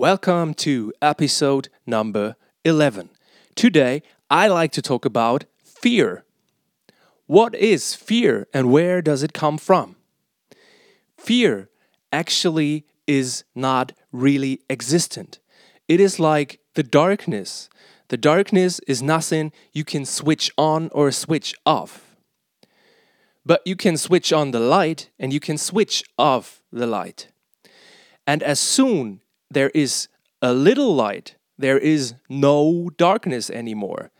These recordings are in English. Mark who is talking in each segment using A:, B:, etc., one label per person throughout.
A: Welcome to episode number 11. Today, I like to talk about fear. What is fear and where does it come from? Fear actually is not really existent. It is like the darkness. The darkness is nothing you can switch on or switch off. But you can switch on the light and you can switch off the light. And as soon there is a little light, there is no darkness anymore.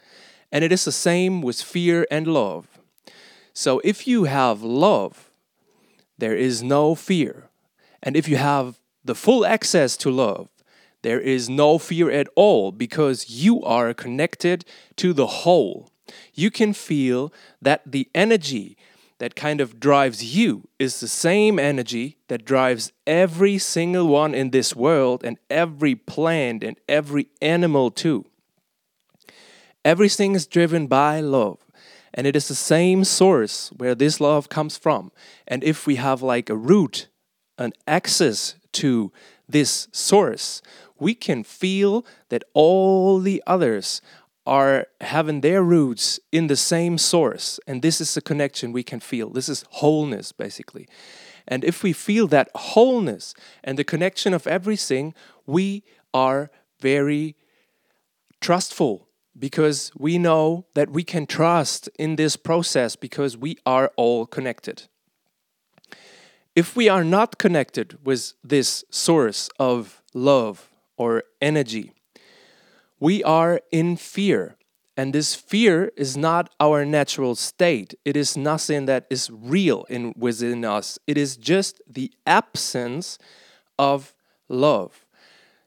A: And it is the same with fear and love. So if you have love, there is no fear. And if you have the full access to love, there is no fear at all because you are connected to the whole. You can feel that the energy that kind of drives you is the same energy that drives every single one in this world and every plant and every animal too. Everything is driven by love. And it is the same source where this love comes from. And if we have like a root, an access to this source, we can feel that all the others are having their roots in the same source. And this is the connection we can feel. This is wholeness, basically. And if we feel that wholeness and the connection of everything, we are very trustful because we know that we can trust in this process because we are all connected. If we are not connected with this source of love or energy, we are in fear. And this fear is not our natural state. It is nothing that is real in within us. It is just the absence of love.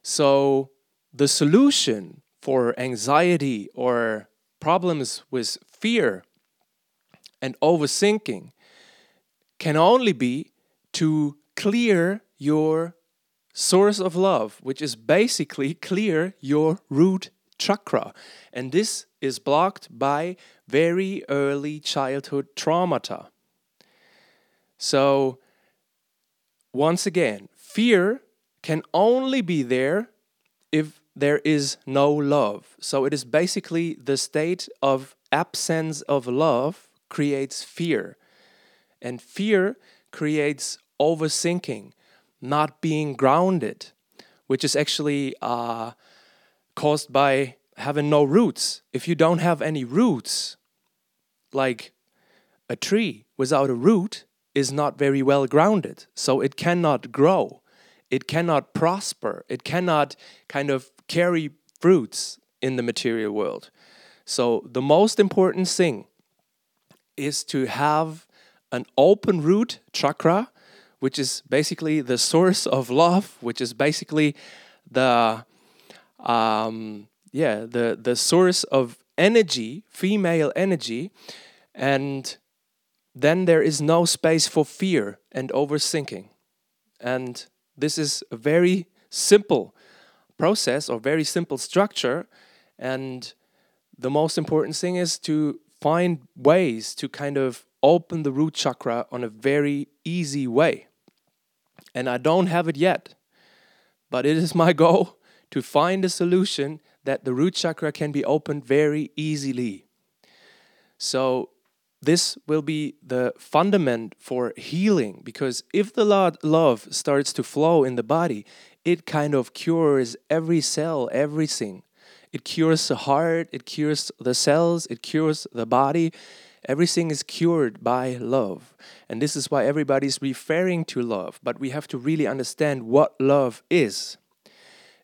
A: So the solution for anxiety or problems with fear and overthinking can only be to clear your source of love, which is basically clear your root chakra. And this is blocked by very early childhood traumata. So, once again, fear can only be there if there is no love. So, it is basically the state of absence of love creates fear. And fear creates overthinking not being grounded, which is actually uh, caused by having no roots. If you don't have any roots, like a tree without a root is not very well grounded, so it cannot grow, it cannot prosper, it cannot kind of carry fruits in the material world. So, the most important thing is to have an open root chakra which is basically the source of love, which is basically the um, yeah the the source of energy, female energy, and then there is no space for fear and overthinking, and this is a very simple process or very simple structure, and the most important thing is to find ways to kind of open the root chakra on a very easy way and I don't have it yet. But it is my goal to find a solution that the root chakra can be opened very easily. So, this will be the fundament for healing because if the love starts to flow in the body, it kind of cures every cell, everything. It cures the heart, it cures the cells, it cures the body, Everything is cured by love. And this is why everybody's referring to love. But we have to really understand what love is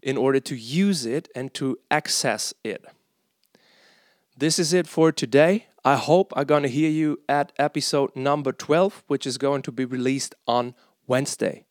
A: in order to use it and to access it. This is it for today. I hope I'm going to hear you at episode number 12, which is going to be released on Wednesday.